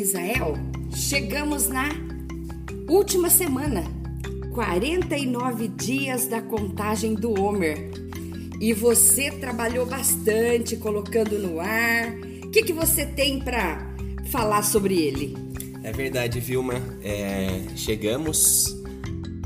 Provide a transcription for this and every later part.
Misael, chegamos na última semana, 49 dias da contagem do Homer. E você trabalhou bastante colocando no ar. O que, que você tem para falar sobre ele? É verdade, Vilma. É, chegamos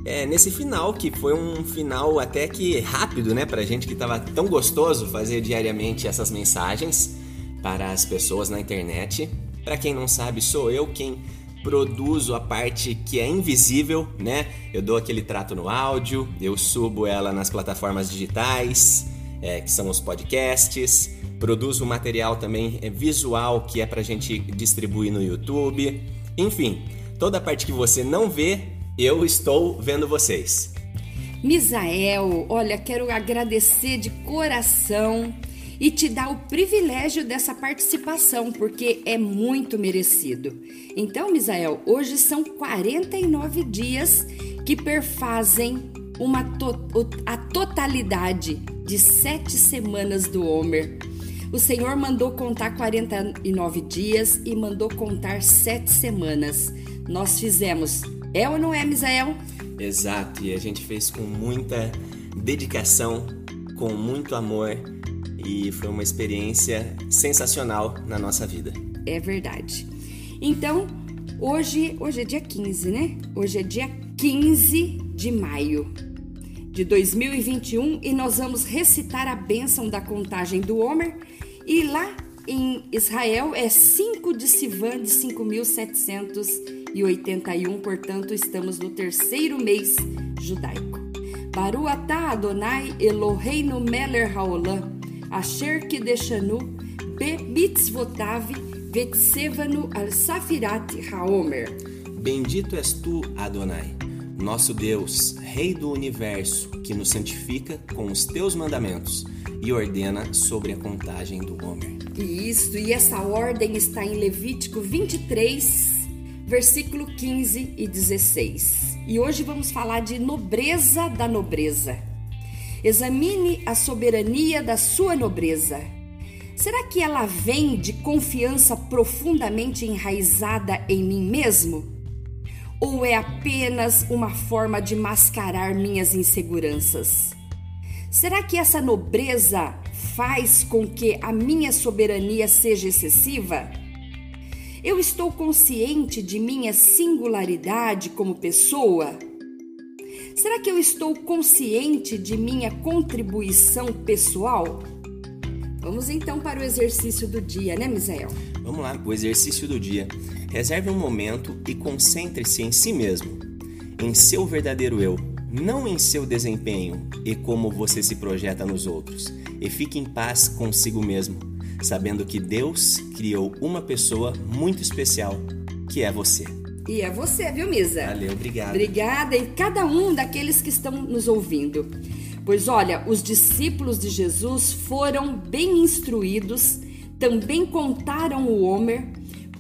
é, nesse final, que foi um final até que rápido, né? Pra gente que tava tão gostoso fazer diariamente essas mensagens para as pessoas na internet. Para quem não sabe, sou eu quem produzo a parte que é invisível, né? Eu dou aquele trato no áudio, eu subo ela nas plataformas digitais, é, que são os podcasts, produzo material também é, visual que é pra gente distribuir no YouTube. Enfim, toda a parte que você não vê, eu estou vendo vocês. Misael, olha, quero agradecer de coração e te dá o privilégio dessa participação, porque é muito merecido. Então, Misael, hoje são 49 dias que perfazem uma to a totalidade de sete semanas do Homer. O Senhor mandou contar 49 dias e mandou contar sete semanas. Nós fizemos. É ou não é, Misael? Exato, e a gente fez com muita dedicação, com muito amor e foi uma experiência sensacional na nossa vida. É verdade. Então, hoje, hoje é dia 15, né? Hoje é dia 15 de maio de 2021 e nós vamos recitar a bênção da contagem do Homer e lá em Israel é 5 de Sivan de 5781, portanto estamos no terceiro mês judaico. Baruatá Adonai Eloheinu Meller Haolam Asher Kideshanu Bemitzvotav Vetsevanu al Safirat Haomer. Bendito és tu, Adonai, nosso Deus, Rei do universo, que nos santifica com os teus mandamentos e ordena sobre a contagem do Homer. Isso, e essa ordem está em Levítico 23, versículo 15 e 16. E hoje vamos falar de nobreza da nobreza. Examine a soberania da sua nobreza. Será que ela vem de confiança profundamente enraizada em mim mesmo? Ou é apenas uma forma de mascarar minhas inseguranças? Será que essa nobreza faz com que a minha soberania seja excessiva? Eu estou consciente de minha singularidade como pessoa? Será que eu estou consciente de minha contribuição pessoal? Vamos então para o exercício do dia, né, Misael? Vamos lá, o exercício do dia. Reserve um momento e concentre-se em si mesmo, em seu verdadeiro eu, não em seu desempenho e como você se projeta nos outros. E fique em paz consigo mesmo, sabendo que Deus criou uma pessoa muito especial, que é você. E é você, viu, Misa? Valeu, obrigado. Obrigada e cada um daqueles que estão nos ouvindo. Pois olha, os discípulos de Jesus foram bem instruídos, também contaram o Homer,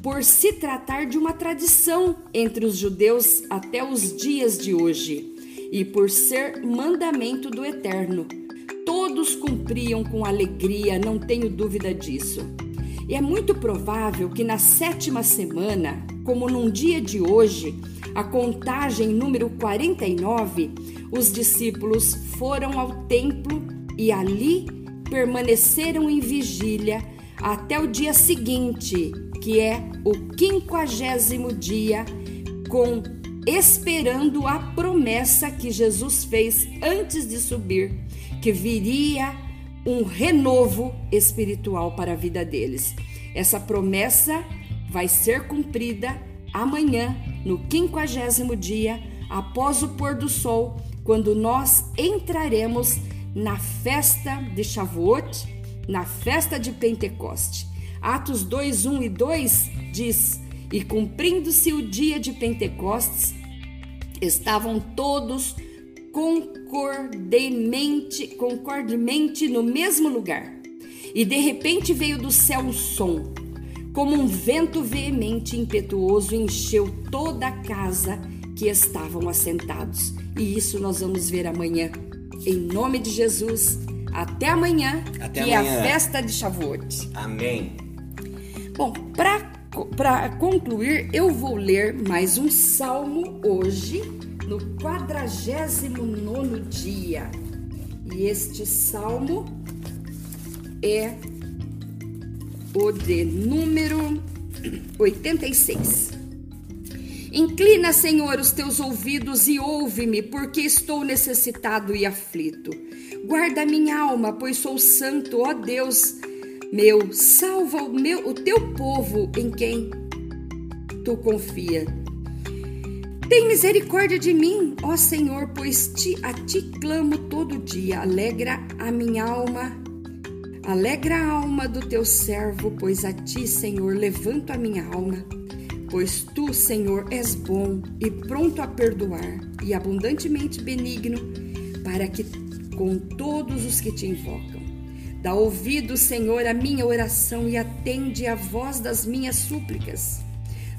por se tratar de uma tradição entre os judeus até os dias de hoje e por ser mandamento do Eterno. Todos cumpriam com alegria, não tenho dúvida disso. E é muito provável que na sétima semana, como num dia de hoje, a contagem número 49, os discípulos foram ao templo e ali permaneceram em vigília até o dia seguinte, que é o quinquagésimo dia, com esperando a promessa que Jesus fez antes de subir, que viria um renovo espiritual para a vida deles. Essa promessa vai ser cumprida amanhã, no quinquagésimo dia, após o pôr do sol, quando nós entraremos na festa de Shavuot, na festa de Pentecoste. Atos 2, 1 e 2 diz: E cumprindo-se o dia de Pentecostes, estavam todos concordemente, concordemente no mesmo lugar. E de repente veio do céu um som, como um vento veemente e impetuoso, encheu toda a casa que estavam assentados. E isso nós vamos ver amanhã. Em nome de Jesus, até amanhã, Até que amanhã. é a festa de Shavuot. Amém. Bom, para para concluir, eu vou ler mais um salmo hoje, no 49 dia. E este salmo é o de número 86. Inclina, Senhor, os teus ouvidos e ouve-me, porque estou necessitado e aflito. Guarda minha alma, pois sou santo, ó Deus meu, salva o meu, o teu povo em quem tu confia. Tem misericórdia de mim, ó Senhor, pois ti, a ti clamo todo dia. Alegra a minha alma, alegra a alma do teu servo, pois a ti, Senhor, levanto a minha alma. Pois tu, Senhor, és bom e pronto a perdoar e abundantemente benigno para que com todos os que te invocam. Dá ouvido, Senhor, à minha oração e atende à voz das minhas súplicas.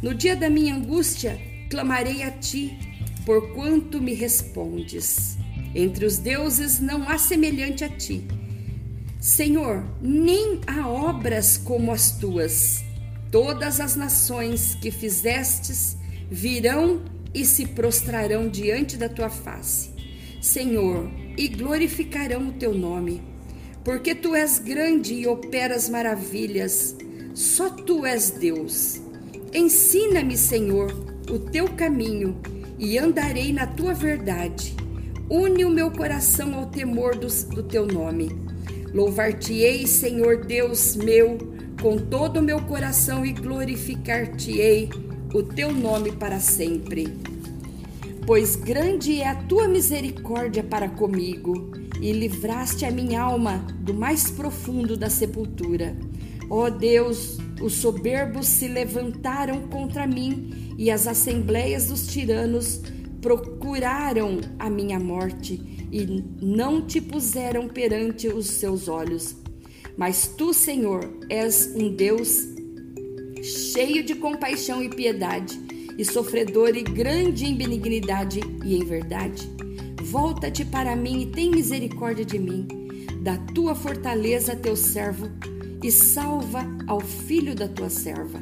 No dia da minha angústia, clamarei a ti, porquanto me respondes. Entre os deuses não há semelhante a ti. Senhor, nem há obras como as tuas. Todas as nações que fizestes virão e se prostrarão diante da tua face. Senhor, e glorificarão o teu nome porque tu és grande e operas maravilhas, só tu és Deus. Ensina-me, Senhor, o teu caminho e andarei na tua verdade. Une o meu coração ao temor do, do teu nome. Louvar-te-ei, Senhor Deus meu, com todo o meu coração e glorificar-te-ei o teu nome para sempre. Pois grande é a tua misericórdia para comigo e livraste a minha alma do mais profundo da sepultura. Ó Deus, os soberbos se levantaram contra mim e as assembleias dos tiranos procuraram a minha morte e não te puseram perante os seus olhos. Mas tu, Senhor, és um Deus cheio de compaixão e piedade, e sofredor e grande em benignidade e em verdade. Volta-te para mim e tem misericórdia de mim. Da tua fortaleza, teu servo, e salva ao filho da tua serva.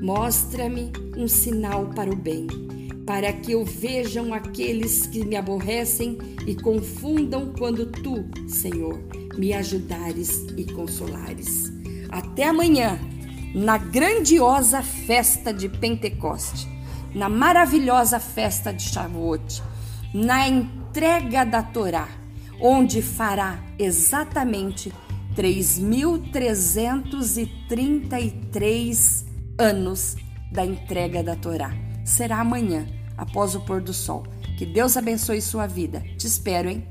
Mostra-me um sinal para o bem, para que o vejam aqueles que me aborrecem e confundam quando tu, Senhor, me ajudares e consolares. Até amanhã, na grandiosa festa de Pentecoste, na maravilhosa festa de Shavuot na entrega da Torá, onde fará exatamente 3.333 anos da entrega da Torá. Será amanhã, após o pôr do sol. Que Deus abençoe sua vida. Te espero, hein?